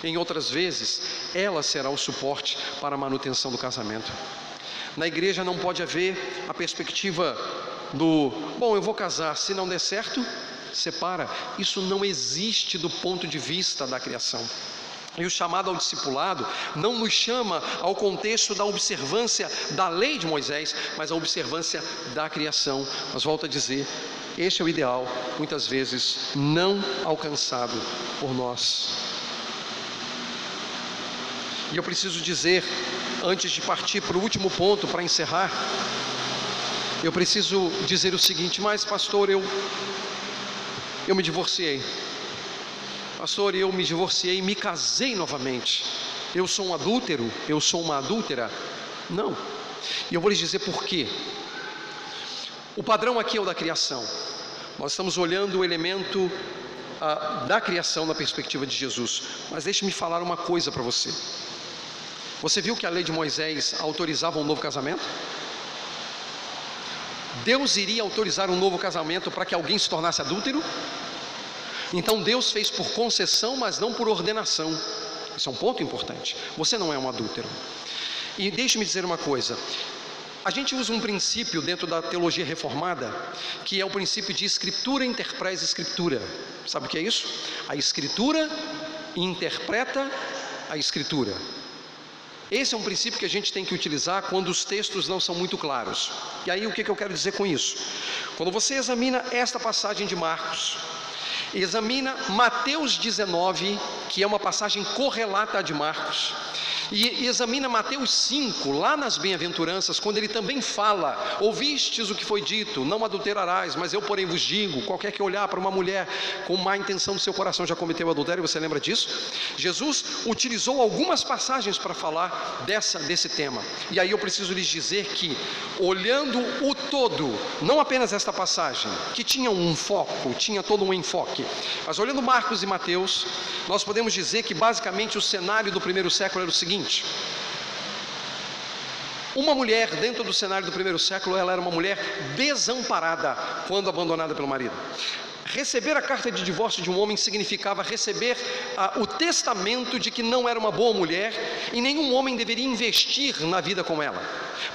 Em outras vezes, ela será o suporte para a manutenção do casamento. Na igreja não pode haver a perspectiva do, bom, eu vou casar, se não der certo, separa. Isso não existe do ponto de vista da criação. E o chamado ao discipulado não nos chama ao contexto da observância da lei de Moisés, mas a observância da criação. Mas volto a dizer, este é o ideal, muitas vezes não alcançado por nós. E eu preciso dizer, antes de partir para o último ponto, para encerrar, eu preciso dizer o seguinte: mas, pastor, eu, eu me divorciei. Pastor, eu me divorciei e me casei novamente. Eu sou um adúltero? Eu sou uma adúltera? Não. E eu vou lhes dizer por quê. O padrão aqui é o da criação. Nós estamos olhando o elemento ah, da criação na perspectiva de Jesus. Mas deixe-me falar uma coisa para você. Você viu que a lei de Moisés autorizava um novo casamento? Deus iria autorizar um novo casamento para que alguém se tornasse adúltero? Então Deus fez por concessão, mas não por ordenação. Isso é um ponto importante. Você não é um adúltero. E deixe-me dizer uma coisa: a gente usa um princípio dentro da teologia reformada, que é o princípio de escritura interpreta escritura. Sabe o que é isso? A escritura interpreta a escritura. Esse é um princípio que a gente tem que utilizar quando os textos não são muito claros. E aí o que, eu quero dizer com isso? Quando você examina esta passagem de Marcos, examina Mateus 19, que é uma passagem correlata de Marcos, e, examina Mateus 5, lá nas bem-aventuranças, quando ele também fala: Ouvistes o que foi dito, não adulterarás, mas eu, porém, vos digo: qualquer que olhar para uma mulher com má intenção no seu coração já cometeu adultério, você lembra disso? Jesus utilizou algumas passagens para falar dessa, desse tema, e aí eu preciso lhes dizer que, olhando o todo, não apenas esta passagem, que tinha um foco, tinha todo um enfoque, mas olhando Marcos e Mateus, nós podemos dizer que basicamente o cenário do primeiro século era o seguinte seguinte: uma mulher dentro do cenário do primeiro século, ela era uma mulher desamparada quando abandonada pelo marido. Receber a carta de divórcio de um homem significava receber ah, o testamento de que não era uma boa mulher e nenhum homem deveria investir na vida com ela,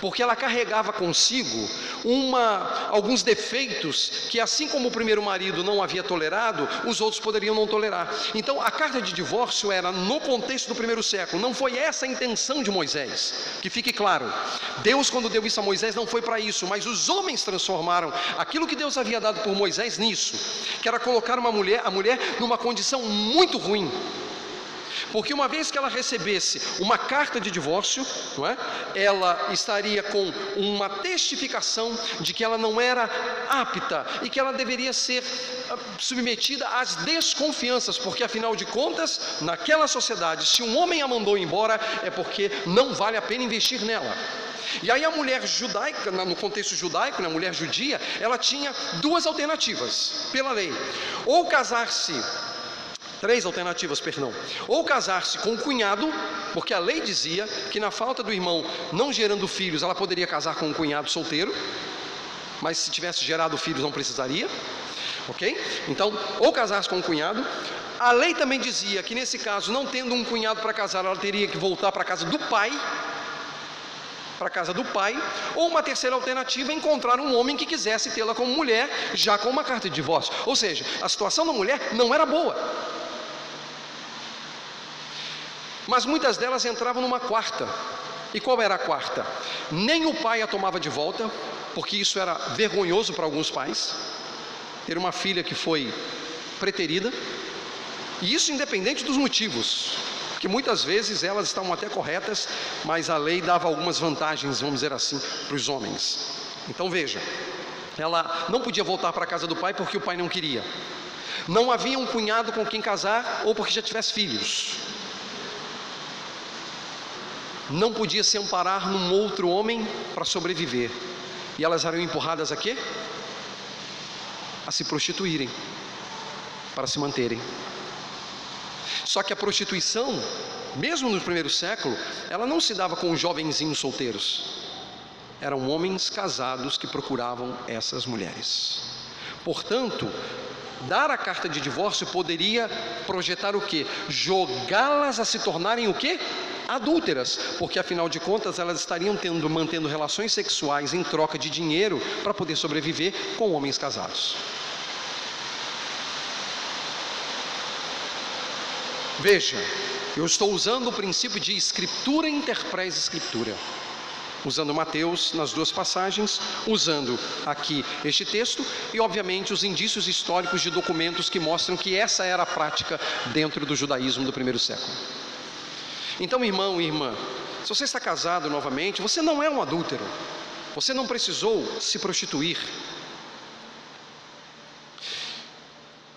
porque ela carregava consigo uma, alguns defeitos que, assim como o primeiro marido não havia tolerado, os outros poderiam não tolerar. Então, a carta de divórcio era no contexto do primeiro século, não foi essa a intenção de Moisés, que fique claro. Deus, quando deu isso a Moisés, não foi para isso, mas os homens transformaram aquilo que Deus havia dado por Moisés nisso que era colocar uma mulher, a mulher numa condição muito ruim. Porque uma vez que ela recebesse uma carta de divórcio, não é? ela estaria com uma testificação de que ela não era apta e que ela deveria ser ah, submetida às desconfianças, porque afinal de contas, naquela sociedade, se um homem a mandou embora, é porque não vale a pena investir nela. E aí a mulher judaica, no contexto judaico, né, mulher judia, ela tinha duas alternativas pela lei: ou casar-se Três alternativas, perdão. Ou casar-se com o cunhado, porque a lei dizia que na falta do irmão não gerando filhos, ela poderia casar com um cunhado solteiro, mas se tivesse gerado filhos não precisaria. Ok? Então, ou casar-se com um cunhado. A lei também dizia que nesse caso, não tendo um cunhado para casar, ela teria que voltar para a casa do pai, para a casa do pai, ou uma terceira alternativa, encontrar um homem que quisesse tê-la como mulher, já com uma carta de divórcio. Ou seja, a situação da mulher não era boa. Mas muitas delas entravam numa quarta. E qual era a quarta? Nem o pai a tomava de volta, porque isso era vergonhoso para alguns pais, ter uma filha que foi preterida, e isso independente dos motivos que muitas vezes elas estavam até corretas, mas a lei dava algumas vantagens, vamos dizer assim, para os homens. Então veja, ela não podia voltar para a casa do pai porque o pai não queria. Não havia um cunhado com quem casar ou porque já tivesse filhos. Não podia se amparar num outro homem para sobreviver. E elas eram empurradas a quê? A se prostituírem para se manterem. Só que a prostituição, mesmo no primeiro século, ela não se dava com jovenzinhos solteiros. Eram homens casados que procuravam essas mulheres. Portanto, dar a carta de divórcio poderia projetar o que? Jogá-las a se tornarem o que? Adúlteras, porque afinal de contas elas estariam tendo, mantendo relações sexuais em troca de dinheiro para poder sobreviver com homens casados. Veja, Eu estou usando o princípio de escritura interpreta escritura. Usando Mateus nas duas passagens, usando aqui este texto e, obviamente, os indícios históricos de documentos que mostram que essa era a prática dentro do judaísmo do primeiro século. Então, irmão e irmã, se você está casado novamente, você não é um adúltero, você não precisou se prostituir.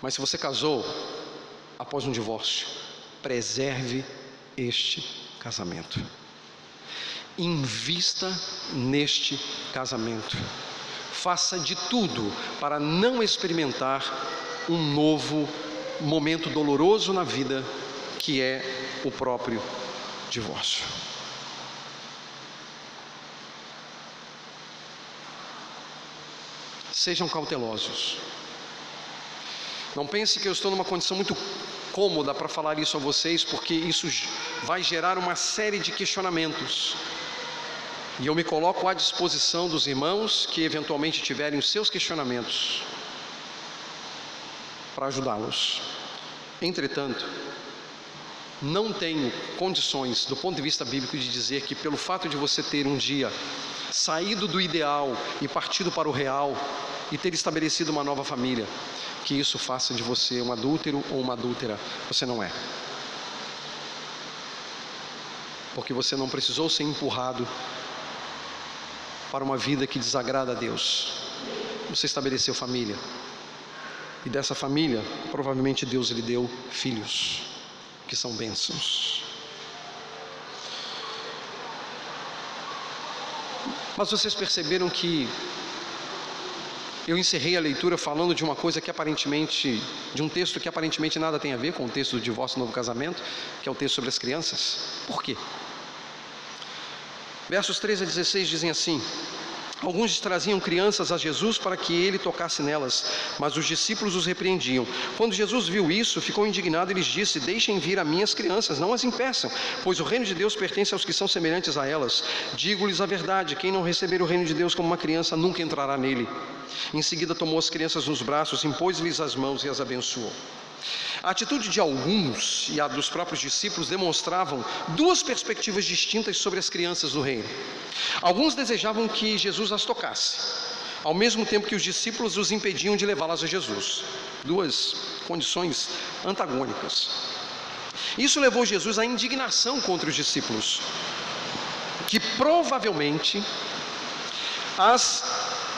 Mas se você casou após um divórcio, preserve este casamento. Invista neste casamento. Faça de tudo para não experimentar um novo momento doloroso na vida, que é o próprio divórcio. Sejam cautelosos. Não pense que eu estou numa condição muito cômoda para falar isso a vocês, porque isso vai gerar uma série de questionamentos. E eu me coloco à disposição dos irmãos que eventualmente tiverem os seus questionamentos para ajudá-los. Entretanto, não tenho condições, do ponto de vista bíblico, de dizer que pelo fato de você ter um dia saído do ideal e partido para o real e ter estabelecido uma nova família, que isso faça de você um adúltero ou uma adúltera. Você não é. Porque você não precisou ser empurrado para uma vida que desagrada a Deus. Você estabeleceu família. E dessa família, provavelmente Deus lhe deu filhos, que são bênçãos. Mas vocês perceberam que eu encerrei a leitura falando de uma coisa que aparentemente, de um texto que aparentemente nada tem a ver com o texto do divórcio e novo casamento, que é o texto sobre as crianças. Por quê? Versos 13 a 16 dizem assim: Alguns traziam crianças a Jesus para que ele tocasse nelas, mas os discípulos os repreendiam. Quando Jesus viu isso, ficou indignado e lhes disse: Deixem vir a minhas crianças, não as impeçam, pois o reino de Deus pertence aos que são semelhantes a elas. Digo-lhes a verdade: quem não receber o reino de Deus como uma criança nunca entrará nele. Em seguida, tomou as crianças nos braços, impôs-lhes as mãos e as abençoou. A atitude de alguns e a dos próprios discípulos demonstravam duas perspectivas distintas sobre as crianças do reino. Alguns desejavam que Jesus as tocasse, ao mesmo tempo que os discípulos os impediam de levá-las a Jesus. Duas condições antagônicas. Isso levou Jesus à indignação contra os discípulos, que provavelmente as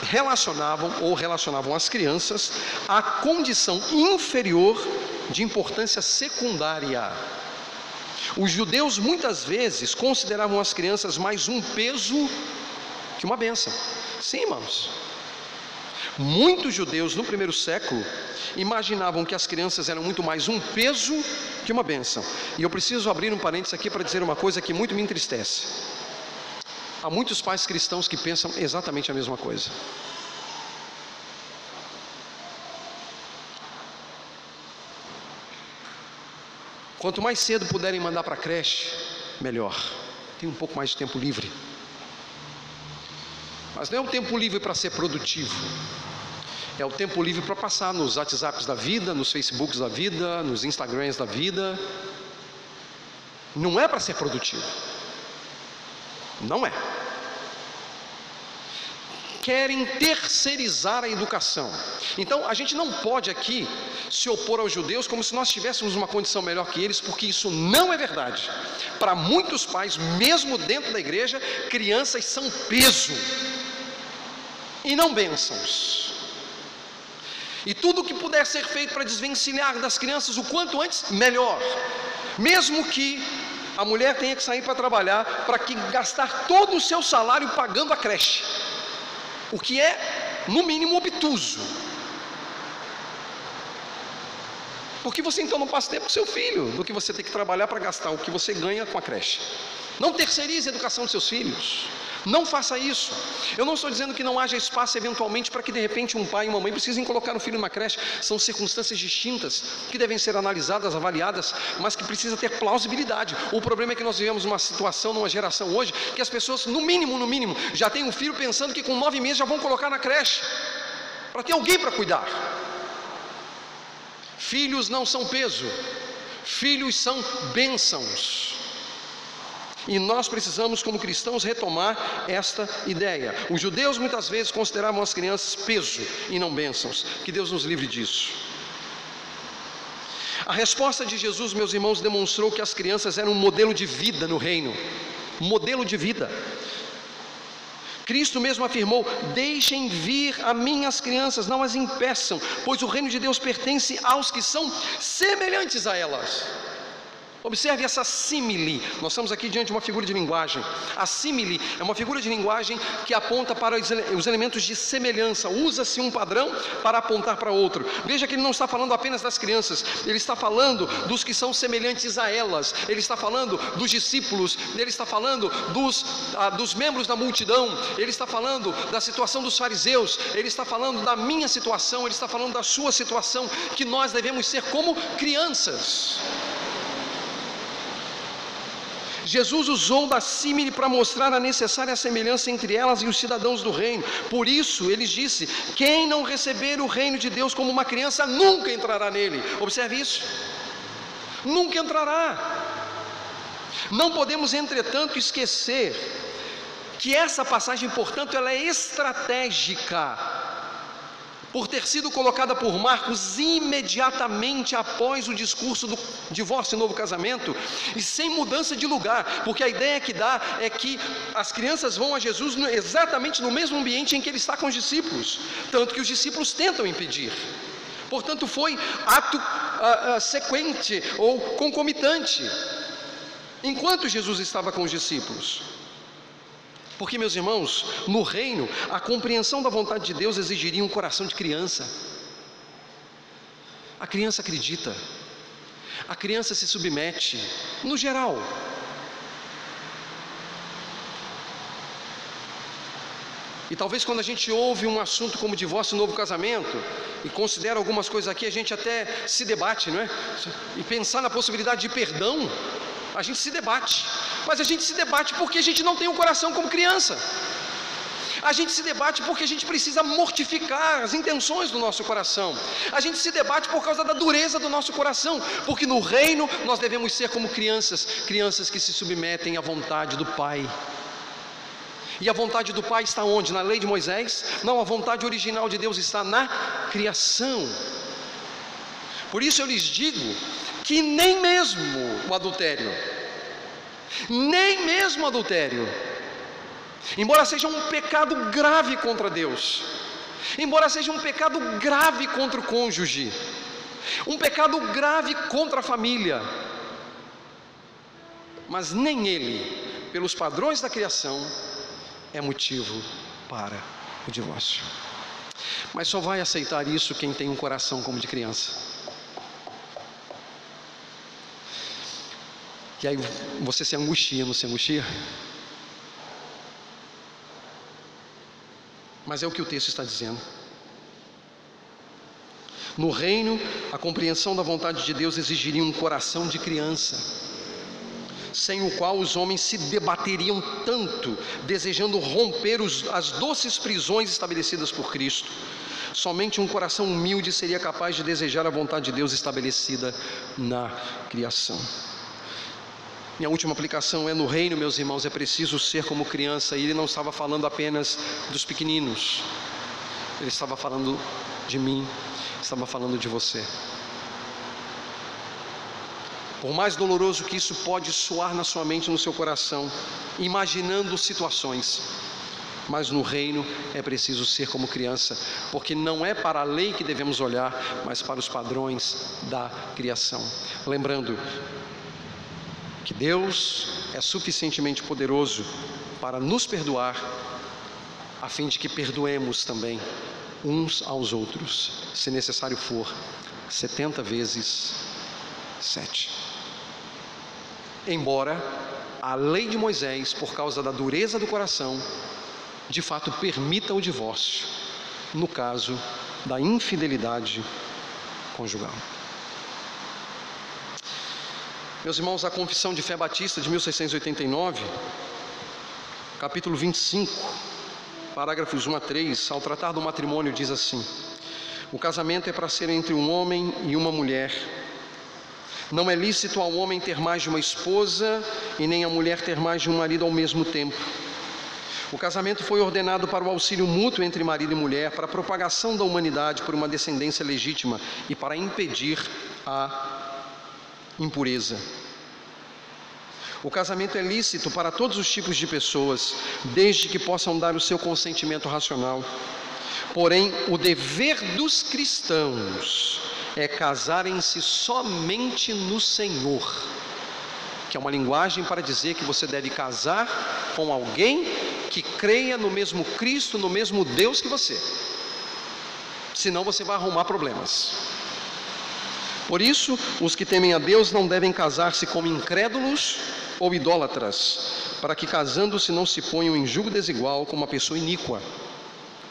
relacionavam ou relacionavam as crianças à condição inferior de importância secundária. Os judeus muitas vezes consideravam as crianças mais um peso que uma benção. Sim, irmãos. Muitos judeus no primeiro século imaginavam que as crianças eram muito mais um peso que uma benção. E eu preciso abrir um parênteses aqui para dizer uma coisa que muito me entristece. Há muitos pais cristãos que pensam exatamente a mesma coisa. Quanto mais cedo puderem mandar para a creche, melhor. Tem um pouco mais de tempo livre. Mas não é um tempo livre para ser produtivo. É o tempo livre para passar nos WhatsApps da vida, nos Facebooks da vida, nos Instagrams da vida. Não é para ser produtivo. Não é querem terceirizar a educação. Então, a gente não pode aqui se opor aos judeus como se nós tivéssemos uma condição melhor que eles, porque isso não é verdade. Para muitos pais, mesmo dentro da igreja, crianças são peso e não bênçãos. E tudo que puder ser feito para desvencilhar das crianças o quanto antes, melhor. Mesmo que a mulher tenha que sair para trabalhar para que gastar todo o seu salário pagando a creche o que é, no mínimo, obtuso. Porque você então não passa tempo com seu filho, do que você tem que trabalhar para gastar o que você ganha com a creche. Não terceirize a educação dos seus filhos. Não faça isso. Eu não estou dizendo que não haja espaço eventualmente para que de repente um pai e uma mãe precisem colocar um filho numa creche. São circunstâncias distintas que devem ser analisadas, avaliadas, mas que precisa ter plausibilidade. O problema é que nós vivemos uma situação, numa geração hoje, que as pessoas, no mínimo, no mínimo, já têm um filho pensando que com nove meses já vão colocar na creche para ter alguém para cuidar. Filhos não são peso. Filhos são bênçãos. E nós precisamos, como cristãos, retomar esta ideia. Os judeus muitas vezes consideravam as crianças peso e não bênçãos. Que Deus nos livre disso. A resposta de Jesus, meus irmãos, demonstrou que as crianças eram um modelo de vida no reino modelo de vida. Cristo mesmo afirmou: Deixem vir a minhas crianças, não as impeçam, pois o reino de Deus pertence aos que são semelhantes a elas. Observe essa símile. Nós estamos aqui diante de uma figura de linguagem. A símile é uma figura de linguagem que aponta para os elementos de semelhança. Usa-se um padrão para apontar para outro. Veja que ele não está falando apenas das crianças, ele está falando dos que são semelhantes a elas. Ele está falando dos discípulos, ele está falando dos, ah, dos membros da multidão, ele está falando da situação dos fariseus, ele está falando da minha situação, ele está falando da sua situação, que nós devemos ser como crianças. Jesus usou da símile para mostrar a necessária semelhança entre elas e os cidadãos do reino. Por isso, ele disse: Quem não receber o reino de Deus como uma criança nunca entrará nele. Observe isso. Nunca entrará. Não podemos, entretanto, esquecer que essa passagem, portanto, ela é estratégica por ter sido colocada por Marcos imediatamente após o discurso do divórcio e novo casamento, e sem mudança de lugar, porque a ideia que dá é que as crianças vão a Jesus exatamente no mesmo ambiente em que ele está com os discípulos, tanto que os discípulos tentam impedir. Portanto, foi ato uh, uh, sequente ou concomitante, enquanto Jesus estava com os discípulos. Porque, meus irmãos, no reino, a compreensão da vontade de Deus exigiria um coração de criança. A criança acredita, a criança se submete, no geral. E talvez quando a gente ouve um assunto como divórcio e novo casamento, e considera algumas coisas aqui, a gente até se debate, não é? E pensar na possibilidade de perdão, a gente se debate, mas a gente se debate porque a gente não tem um coração como criança. A gente se debate porque a gente precisa mortificar as intenções do nosso coração. A gente se debate por causa da dureza do nosso coração, porque no reino nós devemos ser como crianças, crianças que se submetem à vontade do Pai. E a vontade do Pai está onde? Na lei de Moisés? Não, a vontade original de Deus está na criação. Por isso eu lhes digo que nem mesmo o adultério, nem mesmo adultério, embora seja um pecado grave contra Deus, embora seja um pecado grave contra o cônjuge, um pecado grave contra a família, mas nem ele, pelos padrões da criação, é motivo para o divórcio. Mas só vai aceitar isso quem tem um coração como de criança. E aí você se angustia, não se angustia? Mas é o que o texto está dizendo. No reino, a compreensão da vontade de Deus exigiria um coração de criança, sem o qual os homens se debateriam tanto, desejando romper os, as doces prisões estabelecidas por Cristo. Somente um coração humilde seria capaz de desejar a vontade de Deus estabelecida na criação. Minha última aplicação é no reino, meus irmãos, é preciso ser como criança. E ele não estava falando apenas dos pequeninos, ele estava falando de mim, estava falando de você. Por mais doloroso que isso pode soar na sua mente, no seu coração, imaginando situações, mas no reino é preciso ser como criança, porque não é para a lei que devemos olhar, mas para os padrões da criação. Lembrando, que Deus é suficientemente poderoso para nos perdoar, a fim de que perdoemos também uns aos outros, se necessário for, setenta vezes sete. Embora a lei de Moisés, por causa da dureza do coração, de fato permita o divórcio, no caso da infidelidade conjugal. Meus irmãos, a Confissão de Fé Batista de 1689, capítulo 25, parágrafos 1 a 3, ao tratar do matrimônio, diz assim: O casamento é para ser entre um homem e uma mulher, Não é lícito ao homem ter mais de uma esposa e nem a mulher ter mais de um marido ao mesmo tempo. O casamento foi ordenado para o auxílio mútuo entre marido e mulher, para a propagação da humanidade por uma descendência legítima e para impedir a impureza. O casamento é lícito para todos os tipos de pessoas, desde que possam dar o seu consentimento racional. Porém, o dever dos cristãos é casarem-se somente no Senhor, que é uma linguagem para dizer que você deve casar com alguém que creia no mesmo Cristo, no mesmo Deus que você. Senão você vai arrumar problemas. Por isso, os que temem a Deus não devem casar-se como incrédulos ou idólatras, para que casando-se não se ponham em julgo desigual com uma pessoa iníqua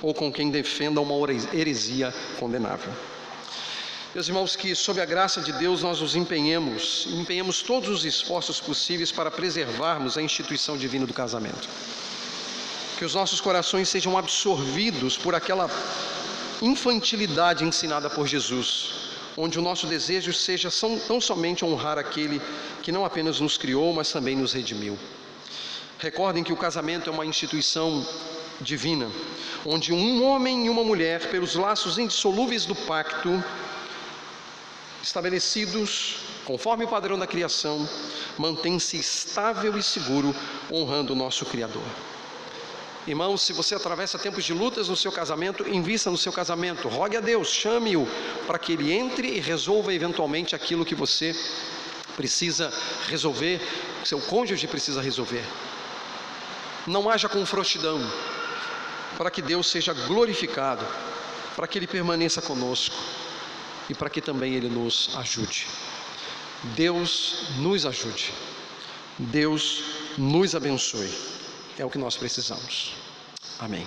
ou com quem defenda uma heresia condenável. Meus irmãos, que sob a graça de Deus nós nos empenhemos, empenhemos todos os esforços possíveis para preservarmos a instituição divina do casamento. Que os nossos corações sejam absorvidos por aquela infantilidade ensinada por Jesus, onde o nosso desejo seja tão somente honrar aquele que não apenas nos criou, mas também nos redimiu. Recordem que o casamento é uma instituição divina, onde um homem e uma mulher, pelos laços indissolúveis do pacto, estabelecidos conforme o padrão da criação, mantém-se estável e seguro, honrando o nosso Criador. Irmãos, se você atravessa tempos de lutas no seu casamento, invista no seu casamento, rogue a Deus, chame-o para que ele entre e resolva eventualmente aquilo que você precisa resolver, que seu cônjuge precisa resolver. Não haja confrontidão, para que Deus seja glorificado, para que Ele permaneça conosco e para que também Ele nos ajude. Deus nos ajude, Deus nos abençoe, é o que nós precisamos. Amém.